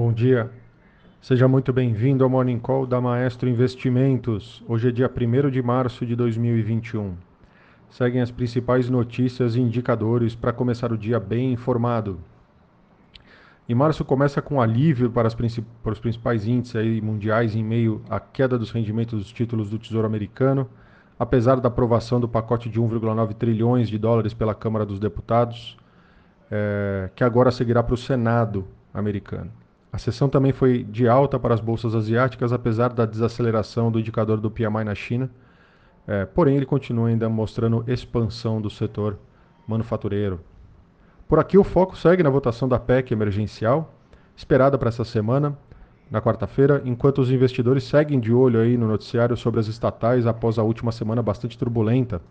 Bom dia. Seja muito bem-vindo ao Morning Call da Maestro Investimentos. Hoje é dia 1 de março de 2021. Seguem as principais notícias e indicadores para começar o dia bem informado. E março começa com alívio para, para os principais índices mundiais em meio à queda dos rendimentos dos títulos do Tesouro Americano, apesar da aprovação do pacote de 1,9 trilhões de dólares pela Câmara dos Deputados, é, que agora seguirá para o Senado americano. A sessão também foi de alta para as bolsas asiáticas, apesar da desaceleração do indicador do PMI na China. É, porém, ele continua ainda mostrando expansão do setor manufatureiro. Por aqui, o foco segue na votação da PEC emergencial, esperada para essa semana, na quarta-feira, enquanto os investidores seguem de olho aí no noticiário sobre as estatais após a última semana bastante turbulenta.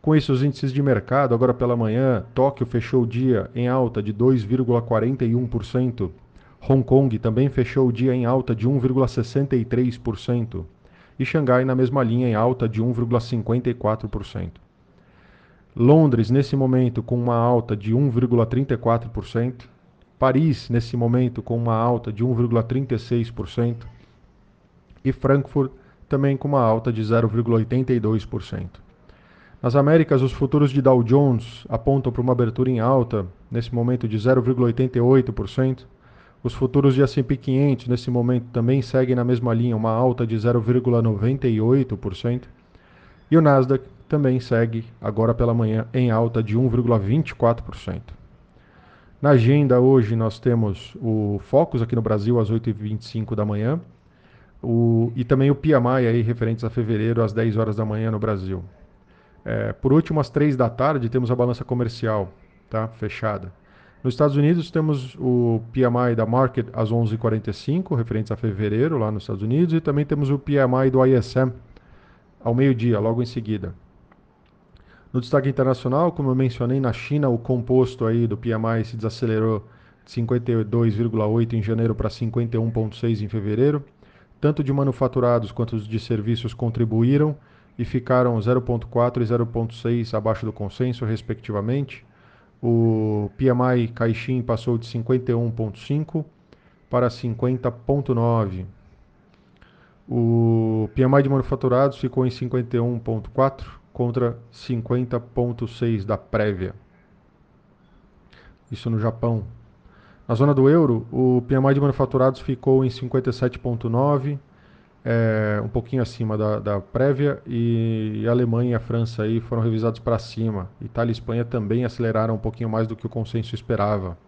Com isso, os índices de mercado, agora pela manhã, Tóquio fechou o dia em alta de 2,41%. Hong Kong também fechou o dia em alta de 1,63% e Xangai na mesma linha em alta de 1,54%. Londres, nesse momento, com uma alta de 1,34%. Paris, nesse momento, com uma alta de 1,36%. E Frankfurt, também com uma alta de 0,82%. Nas Américas, os futuros de Dow Jones apontam para uma abertura em alta, nesse momento, de 0,88%. Os futuros de S&P 500 nesse momento também seguem na mesma linha, uma alta de 0,98%. E o Nasdaq também segue agora pela manhã em alta de 1,24%. Na agenda hoje nós temos o Focus aqui no Brasil às 8h25 da manhã o, e também o PMI aí referentes a fevereiro às 10 horas da manhã no Brasil. É, por último, às 3 da tarde temos a balança comercial tá, fechada. Nos Estados Unidos temos o PMI da Market às 11h45, referentes a fevereiro lá nos Estados Unidos, e também temos o PMI do ISM ao meio-dia, logo em seguida. No destaque internacional, como eu mencionei, na China o composto aí do PMI se desacelerou de 52,8 em janeiro para 51,6 em fevereiro. Tanto de manufaturados quanto de serviços contribuíram e ficaram 0,4 e 0,6 abaixo do consenso, respectivamente. O PMI Caixin passou de 51,5 para 50,9. O PMI de manufaturados ficou em 51,4 contra 50,6 da prévia. Isso no Japão. Na zona do euro, o PMI de manufaturados ficou em 57,9 é, um pouquinho acima da, da prévia e a Alemanha e a França aí foram revisados para cima. Itália e Espanha também aceleraram um pouquinho mais do que o consenso esperava.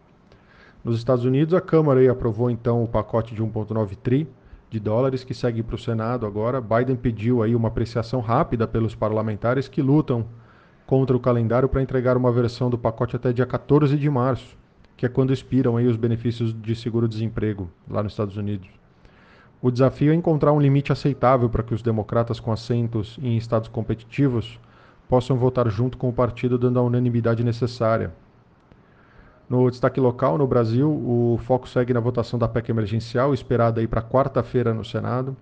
Nos Estados Unidos, a Câmara aí aprovou então o pacote de 1,9 tri de dólares que segue para o Senado agora. Biden pediu aí uma apreciação rápida pelos parlamentares que lutam contra o calendário para entregar uma versão do pacote até dia 14 de março, que é quando expiram aí os benefícios de seguro-desemprego lá nos Estados Unidos. O desafio é encontrar um limite aceitável para que os democratas com assentos em estados competitivos possam votar junto com o partido, dando a unanimidade necessária. No destaque local, no Brasil, o foco segue na votação da PEC emergencial, esperada para quarta-feira no Senado.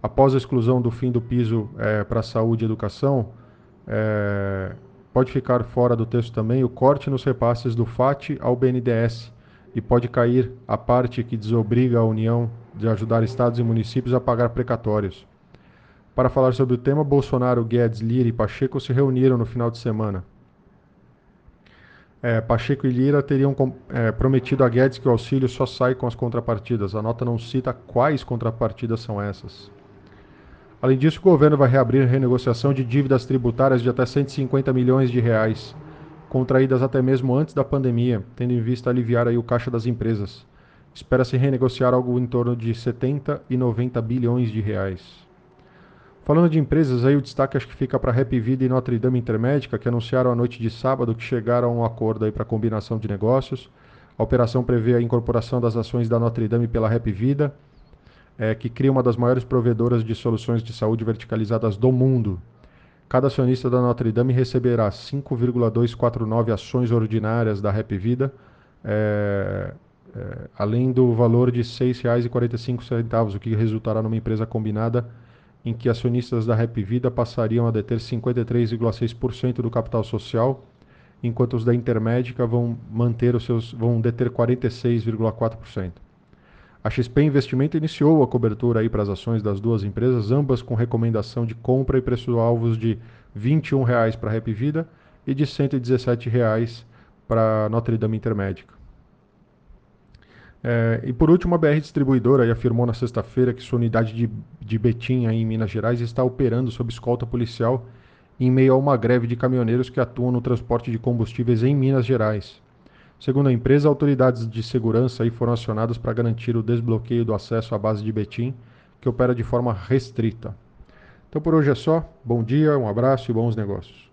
Após a exclusão do fim do piso é, para saúde e educação, é, pode ficar fora do texto também o corte nos repasses do FAT ao BNDES e pode cair a parte que desobriga a União de ajudar estados e municípios a pagar precatórios. Para falar sobre o tema, Bolsonaro, Guedes, Lira e Pacheco se reuniram no final de semana. É, Pacheco e Lira teriam é, prometido a Guedes que o auxílio só sai com as contrapartidas. A nota não cita quais contrapartidas são essas. Além disso, o governo vai reabrir renegociação de dívidas tributárias de até 150 milhões de reais, contraídas até mesmo antes da pandemia, tendo em vista aliviar aí o caixa das empresas. Espera-se renegociar algo em torno de 70 e 90 bilhões de reais. Falando de empresas, aí o destaque acho que fica para Happy Vida e Notre Dame Intermédica, que anunciaram a noite de sábado que chegaram a um acordo para combinação de negócios. A operação prevê a incorporação das ações da Notre Dame pela Happy Vida, é, que cria uma das maiores provedoras de soluções de saúde verticalizadas do mundo. Cada acionista da Notre Dame receberá 5,249 ações ordinárias da Happy Vida, é, é, além do valor de R$ 6,45, o que resultará numa empresa combinada em que acionistas da Rap Vida passariam a deter 53,6% do capital social, enquanto os da Intermédica vão manter os seus vão deter 46,4%. A XP Investimento iniciou a cobertura aí para as ações das duas empresas, ambas com recomendação de compra e preço-alvos de R$ 21,00 para a Rap Vida e de R$ 117,00 para Notre Dame Intermédica. É, e por último, a BR Distribuidora afirmou na sexta-feira que sua unidade de, de Betim, aí em Minas Gerais, está operando sob escolta policial em meio a uma greve de caminhoneiros que atuam no transporte de combustíveis em Minas Gerais. Segundo a empresa, autoridades de segurança foram acionadas para garantir o desbloqueio do acesso à base de Betim, que opera de forma restrita. Então por hoje é só. Bom dia, um abraço e bons negócios.